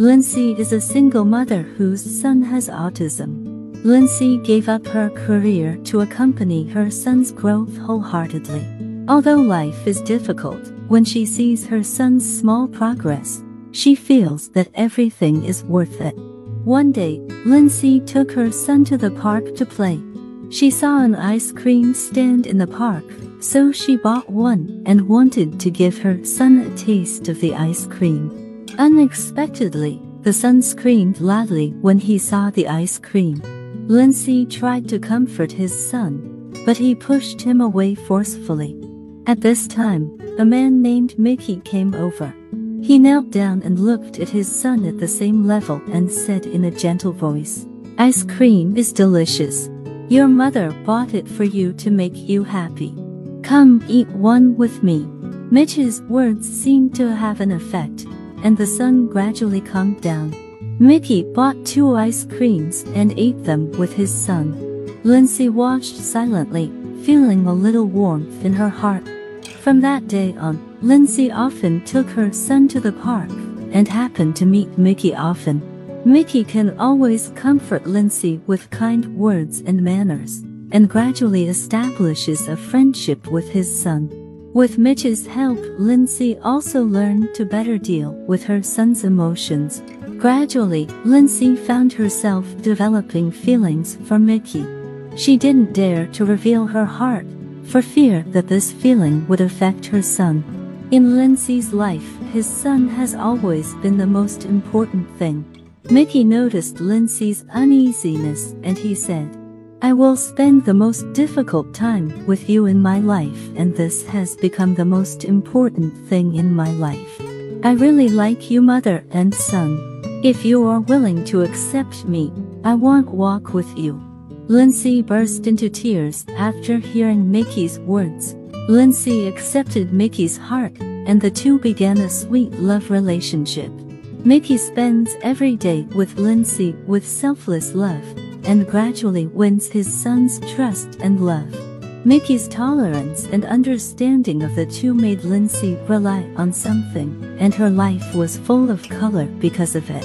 Lindsay is a single mother whose son has autism. Lindsay gave up her career to accompany her son's growth wholeheartedly. Although life is difficult, when she sees her son's small progress, she feels that everything is worth it. One day, Lindsay took her son to the park to play. She saw an ice cream stand in the park, so she bought one and wanted to give her son a taste of the ice cream. Unexpectedly, the son screamed loudly when he saw the ice cream. Lindsay tried to comfort his son, but he pushed him away forcefully. At this time, a man named Mickey came over. He knelt down and looked at his son at the same level and said in a gentle voice, Ice cream is delicious. Your mother bought it for you to make you happy. Come eat one with me. Mitch's words seemed to have an effect, and the son gradually calmed down. Mickey bought two ice creams and ate them with his son. Lindsay watched silently, feeling a little warmth in her heart. From that day on, Lindsay often took her son to the park and happened to meet Mickey often. Mickey can always comfort Lindsay with kind words and manners, and gradually establishes a friendship with his son. With Mitch's help, Lindsay also learned to better deal with her son's emotions. Gradually, Lindsay found herself developing feelings for Mickey. She didn't dare to reveal her heart, for fear that this feeling would affect her son. In Lindsay's life, his son has always been the most important thing. Mickey noticed Lindsay's uneasiness and he said, I will spend the most difficult time with you in my life and this has become the most important thing in my life. I really like you mother and son. If you are willing to accept me, I want walk with you. Lindsay burst into tears after hearing Mickey's words. Lindsay accepted Mickey's heart, and the two began a sweet love relationship. Mickey spends every day with Lindsay with selfless love, and gradually wins his son's trust and love. Mickey's tolerance and understanding of the two made Lindsay rely on something, and her life was full of color because of it.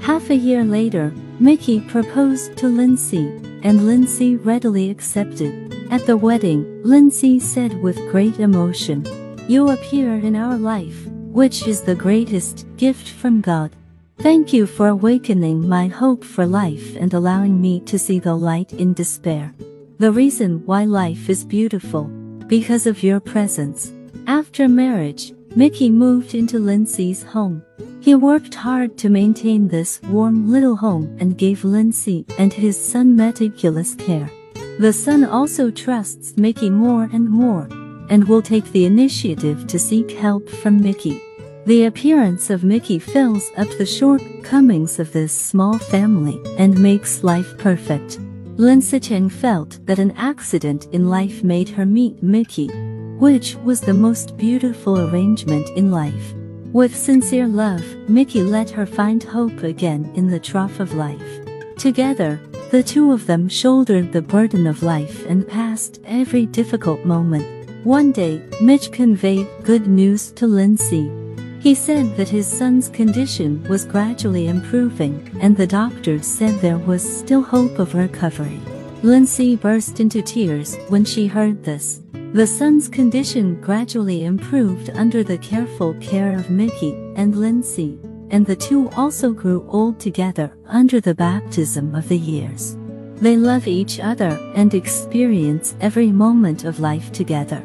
Half a year later, Mickey proposed to Lindsay, and Lindsay readily accepted. At the wedding, Lindsay said with great emotion, You appear in our life, which is the greatest gift from God. Thank you for awakening my hope for life and allowing me to see the light in despair. The reason why life is beautiful, because of your presence. After marriage, Mickey moved into Lindsay's home. He worked hard to maintain this warm little home and gave Lindsay and his son meticulous care. The son also trusts Mickey more and more, and will take the initiative to seek help from Mickey. The appearance of Mickey fills up the shortcomings of this small family and makes life perfect. Lin felt that an accident in life made her meet Mickey, which was the most beautiful arrangement in life. With sincere love, Mickey let her find hope again in the trough of life. Together, the two of them shouldered the burden of life and passed every difficult moment. One day, Mitch conveyed good news to Lindsay. He said that his son's condition was gradually improving, and the doctors said there was still hope of recovery. Lindsay burst into tears when she heard this. The son's condition gradually improved under the careful care of Mickey and Lindsay, and the two also grew old together under the baptism of the years. They love each other and experience every moment of life together.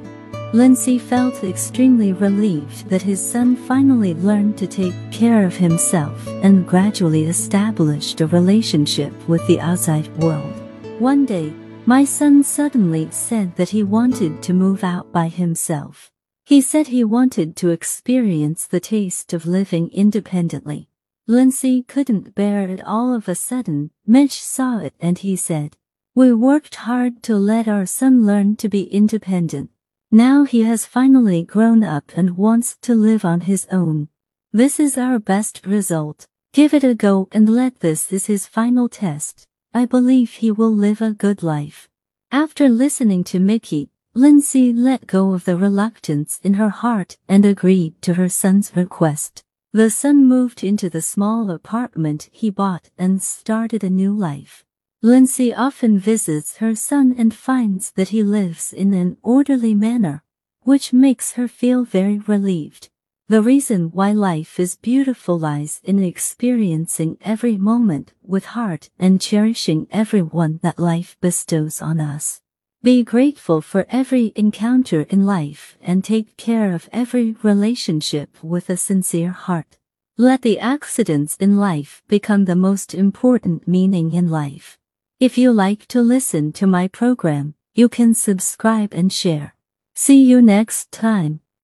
Lindsay felt extremely relieved that his son finally learned to take care of himself and gradually established a relationship with the outside world. One day, my son suddenly said that he wanted to move out by himself. He said he wanted to experience the taste of living independently. Lindsay couldn't bear it all of a sudden. Mitch saw it and he said, We worked hard to let our son learn to be independent. Now he has finally grown up and wants to live on his own. This is our best result. Give it a go and let this is his final test. I believe he will live a good life. After listening to Mickey, Lindsay let go of the reluctance in her heart and agreed to her son's request. The son moved into the small apartment he bought and started a new life. Lindsay often visits her son and finds that he lives in an orderly manner, which makes her feel very relieved. The reason why life is beautiful lies in experiencing every moment with heart and cherishing everyone that life bestows on us. Be grateful for every encounter in life and take care of every relationship with a sincere heart. Let the accidents in life become the most important meaning in life. If you like to listen to my program, you can subscribe and share. See you next time.